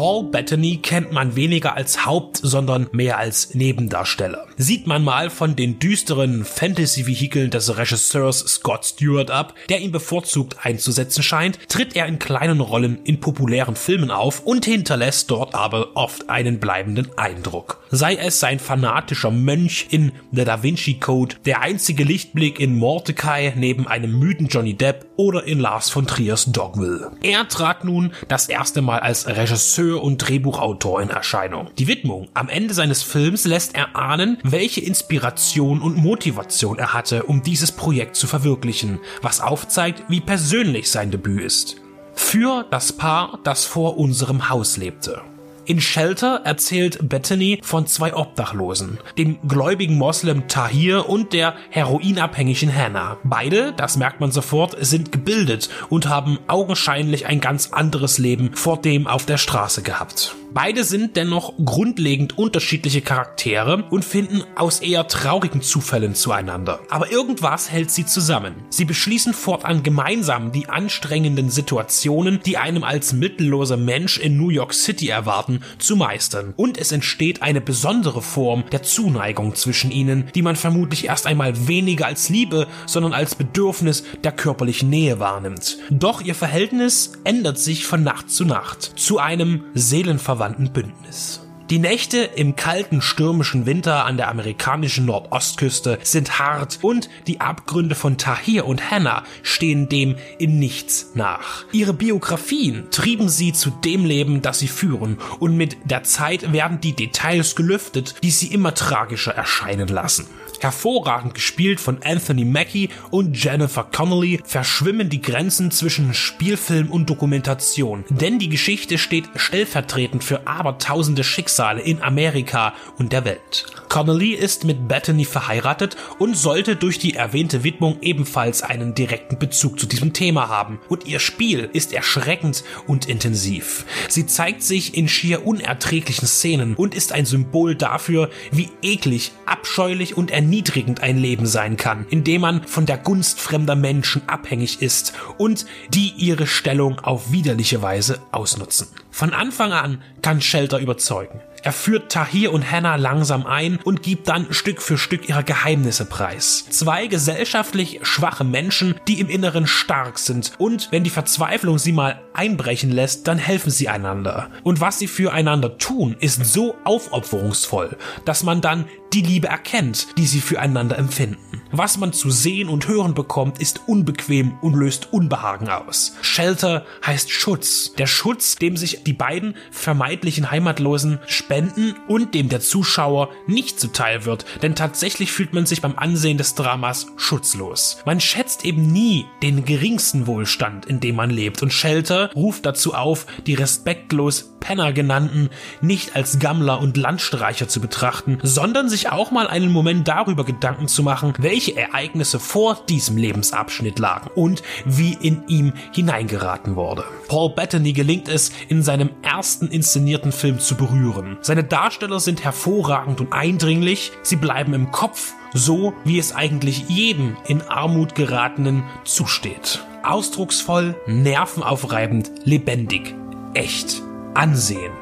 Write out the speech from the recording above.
Paul Bettany kennt man weniger als Haupt, sondern mehr als Nebendarsteller. Sieht man mal von den düsteren Fantasy-Vehikeln des Regisseurs Scott Stewart ab, der ihn bevorzugt einzusetzen scheint, tritt er in kleinen Rollen in populären Filmen auf und hinterlässt dort aber oft einen bleibenden Eindruck. Sei es sein fanatischer Mönch in The Da Vinci Code, der einzige Lichtblick in Mordecai neben einem müden Johnny Depp oder in Lars von Triers Dogville. Er trat nun das erste Mal als Regisseur Regisseur und Drehbuchautor in Erscheinung. Die Widmung am Ende seines Films lässt erahnen, welche Inspiration und Motivation er hatte, um dieses Projekt zu verwirklichen, was aufzeigt, wie persönlich sein Debüt ist. Für das Paar, das vor unserem Haus lebte. In Shelter erzählt Bethany von zwei Obdachlosen, dem gläubigen Moslem Tahir und der heroinabhängigen Hannah. Beide, das merkt man sofort, sind gebildet und haben augenscheinlich ein ganz anderes Leben vor dem auf der Straße gehabt. Beide sind dennoch grundlegend unterschiedliche Charaktere und finden aus eher traurigen Zufällen zueinander. Aber irgendwas hält sie zusammen. Sie beschließen fortan gemeinsam die anstrengenden Situationen, die einem als mittelloser Mensch in New York City erwarten, zu meistern. Und es entsteht eine besondere Form der Zuneigung zwischen ihnen, die man vermutlich erst einmal weniger als Liebe, sondern als Bedürfnis der körperlichen Nähe wahrnimmt. Doch ihr Verhältnis ändert sich von Nacht zu Nacht zu einem Seelenverwandten verwandten Bündnis. Die Nächte im kalten, stürmischen Winter an der amerikanischen Nordostküste sind hart und die Abgründe von Tahir und Hannah stehen dem in nichts nach. Ihre Biografien trieben sie zu dem Leben, das sie führen und mit der Zeit werden die Details gelüftet, die sie immer tragischer erscheinen lassen. Hervorragend gespielt von Anthony Mackie und Jennifer Connelly verschwimmen die Grenzen zwischen Spielfilm und Dokumentation, denn die Geschichte steht stellvertretend für abertausende Schicksale in Amerika und der Welt. Connelly ist mit Bethany verheiratet und sollte durch die erwähnte Widmung ebenfalls einen direkten Bezug zu diesem Thema haben. Und ihr Spiel ist erschreckend und intensiv. Sie zeigt sich in schier unerträglichen Szenen und ist ein Symbol dafür, wie eklig, abscheulich und erniedrigend erniedrigend ein Leben sein kann, indem man von der Gunst fremder Menschen abhängig ist und die ihre Stellung auf widerliche Weise ausnutzen. Von Anfang an kann Shelter überzeugen. Er führt Tahir und Hannah langsam ein und gibt dann Stück für Stück ihre Geheimnisse preis. Zwei gesellschaftlich schwache Menschen, die im Inneren stark sind und wenn die Verzweiflung sie mal einbrechen lässt, dann helfen sie einander. Und was sie füreinander tun, ist so aufopferungsvoll, dass man dann die Liebe erkennt, die sie füreinander empfinden. Was man zu sehen und hören bekommt, ist unbequem und löst Unbehagen aus. Shelter heißt Schutz. Der Schutz, dem sich die beiden vermeintlichen Heimatlosen spenden und dem der Zuschauer nicht zuteil wird, denn tatsächlich fühlt man sich beim Ansehen des Dramas schutzlos. Man schätzt eben nie den geringsten Wohlstand, in dem man lebt und Shelter ruft dazu auf, die respektlos Penner genannten nicht als Gammler und Landstreicher zu betrachten, sondern sich auch mal einen Moment darüber Gedanken zu machen, welche Ereignisse vor diesem Lebensabschnitt lagen und wie in ihm hineingeraten wurde. Paul Bettany gelingt es, in seinem ersten inszenierten Film zu berühren. Seine Darsteller sind hervorragend und eindringlich, sie bleiben im Kopf, so wie es eigentlich jedem in Armut geratenen zusteht. Ausdrucksvoll, nervenaufreibend, lebendig, echt, ansehen.